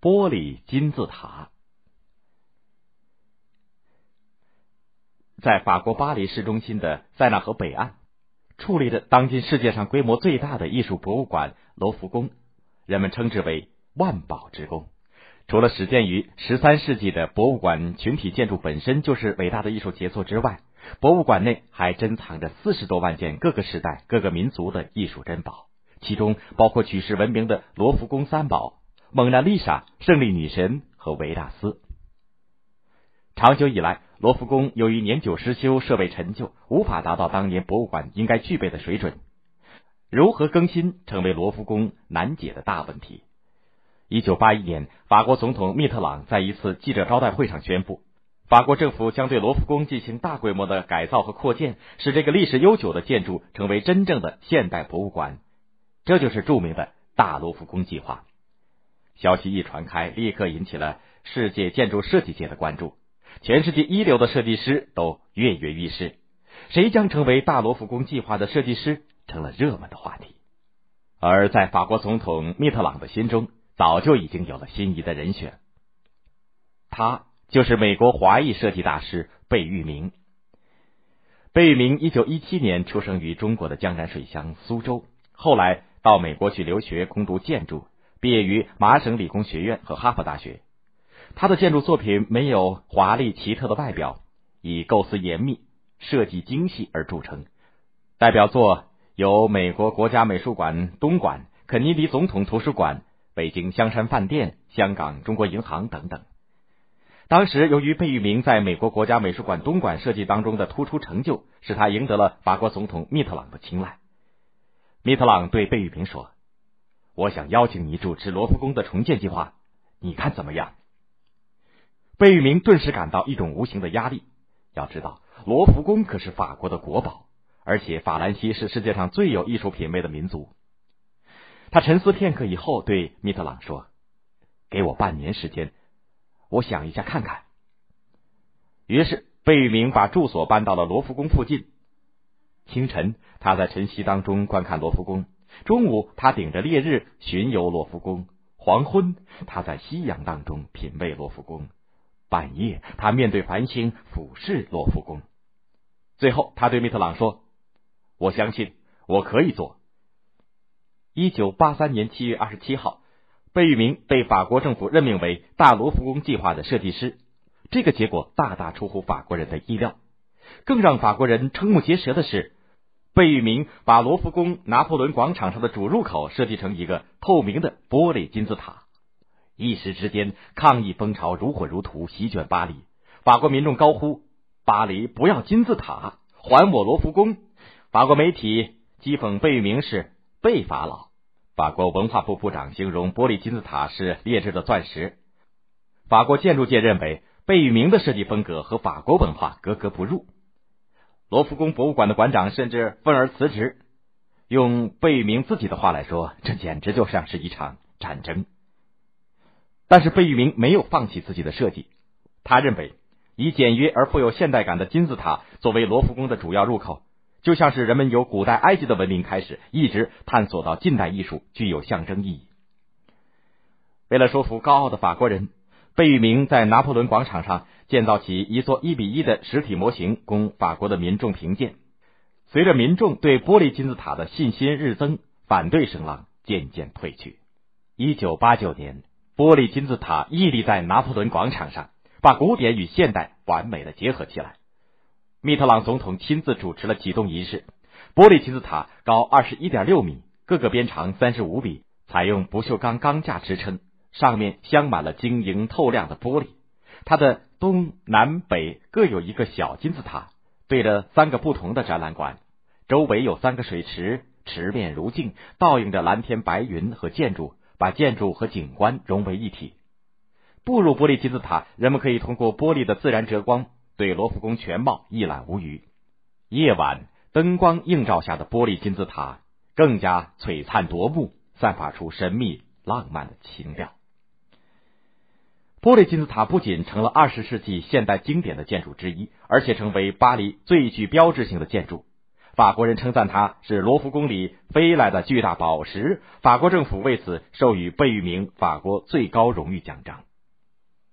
玻璃金字塔。在法国巴黎市中心的塞纳河北岸，矗立着当今世界上规模最大的艺术博物馆——罗浮宫，人们称之为“万宝之宫”。除了始建于十三世纪的博物馆群体建筑本身就是伟大的艺术杰作之外，博物馆内还珍藏着四十多万件各个时代、各个民族的艺术珍宝，其中包括举世闻名的罗浮宫三宝：蒙娜丽莎、胜利女神和维纳斯。长久以来，罗浮宫由于年久失修、设备陈旧，无法达到当年博物馆应该具备的水准。如何更新，成为罗浮宫难解的大问题。一九八一年，法国总统密特朗在一次记者招待会上宣布，法国政府将对罗浮宫进行大规模的改造和扩建，使这个历史悠久的建筑成为真正的现代博物馆。这就是著名的大罗浮宫计划。消息一传开，立刻引起了世界建筑设计界的关注。全世界一流的设计师都跃跃欲试，谁将成为大罗浮宫计划的设计师，成了热门的话题。而在法国总统密特朗的心中，早就已经有了心仪的人选，他就是美国华裔设计大师贝聿铭。贝聿铭一九一七年出生于中国的江南水乡苏州，后来到美国去留学攻读建筑，毕业于麻省理工学院和哈佛大学。他的建筑作品没有华丽奇特的外表，以构思严密、设计精细而著称。代表作有美国国家美术馆东馆、肯尼迪总统图书馆、北京香山饭店、香港中国银行等等。当时，由于贝聿铭在美国国家美术馆东馆设计当中的突出成就，使他赢得了法国总统密特朗的青睐。密特朗对贝聿铭说：“我想邀请你主持罗浮宫的重建计划，你看怎么样？”贝聿铭顿时感到一种无形的压力。要知道，罗浮宫可是法国的国宝，而且法兰西是世界上最有艺术品味的民族。他沉思片刻以后，对密特朗说：“给我半年时间，我想一下看看。”于是，贝聿铭把住所搬到了罗浮宫附近。清晨，他在晨曦当中观看罗浮宫；中午，他顶着烈日巡游罗浮宫；黄昏，他在夕阳当中品味罗浮宫。半夜，他面对繁星俯视罗浮宫。最后，他对密特朗说：“我相信我可以做。”一九八三年七月二十七号，贝聿铭被法国政府任命为大罗浮宫计划的设计师。这个结果大大出乎法国人的意料。更让法国人瞠目结舌的是，贝聿铭把罗浮宫拿破仑广场上的主入口设计成一个透明的玻璃金字塔。一时之间，抗议风潮如火如荼，席卷巴黎。法国民众高呼：“巴黎不要金字塔，还我罗浮宫！”法国媒体讥讽贝聿铭是贝法老。法国文化部部长形容玻璃金字塔是劣质的钻石。法国建筑界认为贝聿铭的设计风格和法国文化格格不入。罗浮宫博物馆的馆长甚至愤而辞职。用贝聿铭自己的话来说，这简直就像是一场战争。但是贝聿铭没有放弃自己的设计，他认为以简约而富有现代感的金字塔作为罗浮宫的主要入口，就像是人们由古代埃及的文明开始，一直探索到近代艺术，具有象征意义。为了说服高傲的法国人，贝聿铭在拿破仑广场上建造起一座一比一的实体模型，供法国的民众评鉴。随着民众对玻璃金字塔的信心日增，反对声浪渐渐退去。一九八九年。玻璃金字塔屹立在拿破仑广场上，把古典与现代完美的结合起来。密特朗总统亲自主持了启动仪式。玻璃金字塔高二十一点六米，各个边长三十五米，采用不锈钢钢架支撑，上面镶满了晶莹透亮的玻璃。它的东南北各有一个小金字塔，对着三个不同的展览馆，周围有三个水池，池面如镜，倒映着蓝天白云和建筑。把建筑和景观融为一体。步入玻璃金字塔，人们可以通过玻璃的自然折光，对罗浮宫全貌一览无余。夜晚灯光映照下的玻璃金字塔更加璀璨夺目，散发出神秘浪漫的情调。玻璃金字塔不仅成了二十世纪现代经典的建筑之一，而且成为巴黎最具标志性的建筑。法国人称赞它是罗浮宫里飞来的巨大宝石。法国政府为此授予贝聿铭法国最高荣誉奖章。